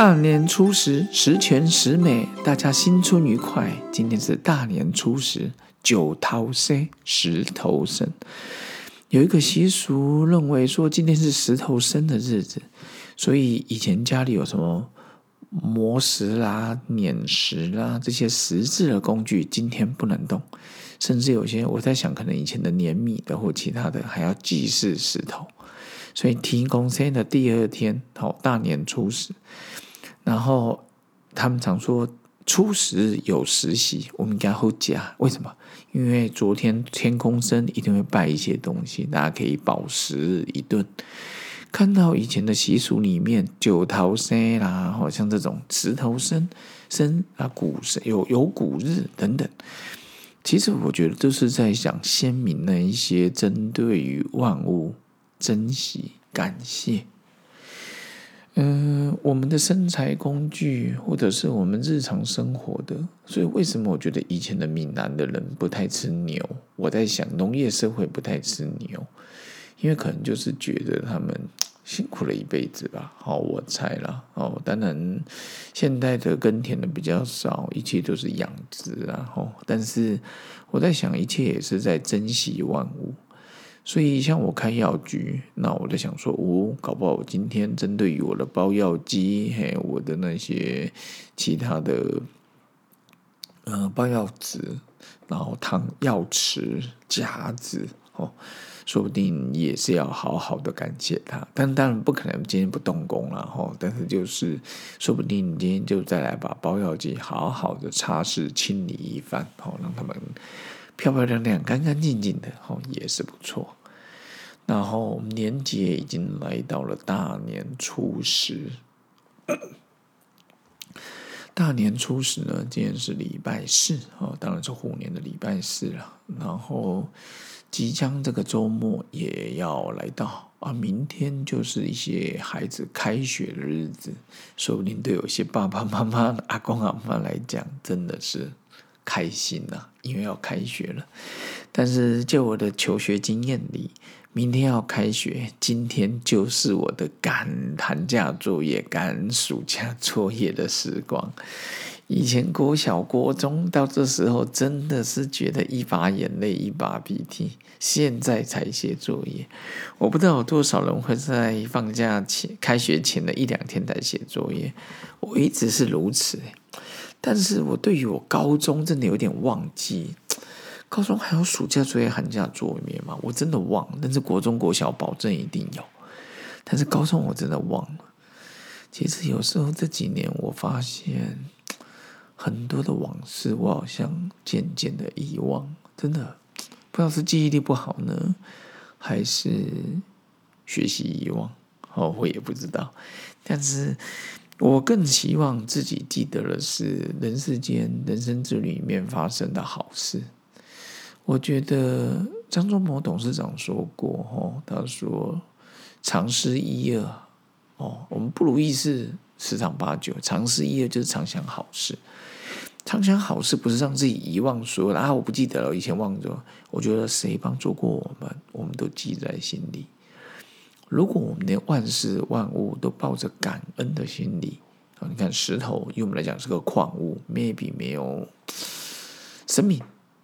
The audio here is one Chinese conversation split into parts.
大年初十，十全十美，大家新春愉快。今天是大年初十，九头生，石头生。有一个习俗认为说，今天是石头生的日子，所以以前家里有什么磨石啦、碾石啦这些石质的工具，今天不能动。甚至有些我在想，可能以前的碾米的或其他的，还要祭祀石头。所以提公生的第二天，好大年初十。然后他们常说初十有实习，我们应该后加。为什么？因为昨天天空生一定会拜一些东西，大家可以饱食一顿。看到以前的习俗里面，九头生啦，好像这种石头生生啊，古生有有古日等等。其实我觉得都是在讲先民的一些针对于万物珍惜、感谢。嗯，我们的生财工具，或者是我们日常生活的，所以为什么我觉得以前的闽南的人不太吃牛？我在想，农业社会不太吃牛，因为可能就是觉得他们辛苦了一辈子吧。好，我猜了。哦，当然，现代的耕田的比较少，一切都是养殖啊。哦，但是我在想，一切也是在珍惜万物。所以，像我开药局，那我在想说，哦，搞不好我今天针对于我的包药机，嘿，我的那些其他的，呃，包药纸，然后汤药匙、夹子，哦，说不定也是要好好的感谢他。但当然不可能今天不动工了，吼。但是就是，说不定你今天就再来把包药机好好的擦拭清理一番，哦，让他们。漂漂亮亮、干干净净的，哦，也是不错。然后年节已经来到了大年初十，大年初十呢，今天是礼拜四，哦，当然是虎年的礼拜四了。然后即将这个周末也要来到啊，明天就是一些孩子开学的日子，说不定对有些爸爸妈妈、阿公阿妈来讲，真的是。开心呐，因为要开学了。但是就我的求学经验里，明天要开学，今天就是我的赶寒假作业、赶暑假作业的时光。以前国小、国中到这时候，真的是觉得一把眼泪一把鼻涕。现在才写作业，我不知道有多少人会在放假前、开学前的一两天才写作业。我一直是如此。但是我对于我高中真的有点忘记，高中还有暑假作业、寒假作业吗？我真的忘。但是国中、国小保证一定有。但是高中我真的忘了。其实有时候这几年我发现很多的往事，我好像渐渐的遗忘。真的不知道是记忆力不好呢，还是学习遗忘？哦，我也不知道。但是。我更希望自己记得的是人世间、人生之旅里面发生的好事。我觉得张忠谋董事长说过：“哦，他说常思一二，哦，我们不如意事十常八九，常思一二就是常想好事。常想好事不是让自己遗忘说啊，我不记得了，以前忘了。我觉得谁帮助过我们，我们都记在心里。”如果我们连万事万物都抱着感恩的心理啊，你看石头，对我们来讲是个矿物，maybe 没有生命，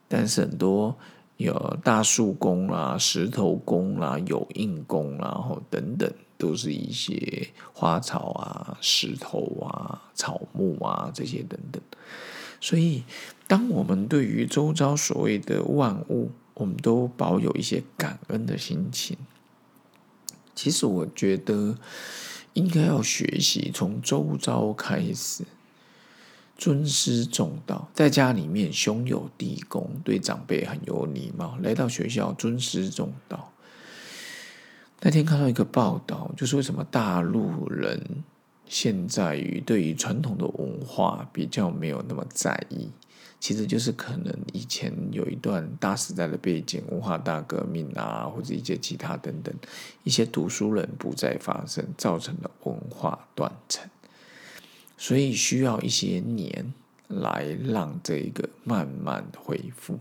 但是很多有大树工啦、石头工啦、有印工啦，然后等等，都是一些花草啊、石头啊、草木啊这些等等。所以，当我们对于周遭所谓的万物，我们都保有一些感恩的心情。其实我觉得应该要学习从周遭开始，尊师重道，在家里面兄友弟恭，对长辈很有礼貌；来到学校尊师重道。那天看到一个报道，就是为什么大陆人现在于对于传统的文化比较没有那么在意。其实就是可能以前有一段大时代的背景，文化大革命啊，或者一些其他等等，一些读书人不再发生，造成了文化断层，所以需要一些年来让这个慢慢恢复。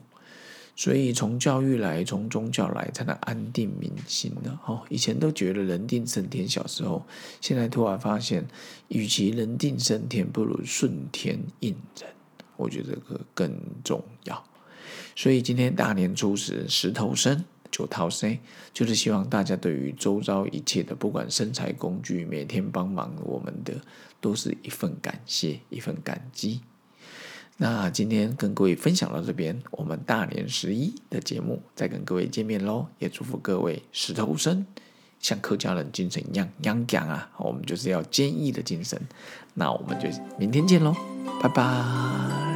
所以从教育来，从宗教来，才能安定民心呢。哦，以前都觉得人定胜天，小时候，现在突然发现，与其人定胜天，不如顺天应人。我觉得这个更重要。所以今天大年初十，石头生九套生，就是希望大家对于周遭一切的，不管生财工具，每天帮忙我们的，都是一份感谢，一份感激。那今天跟各位分享到这边，我们大年十一的节目再跟各位见面喽，也祝福各位石头生像客家人精神一样阳讲啊，我们就是要坚毅的精神。那我们就明天见喽，拜拜。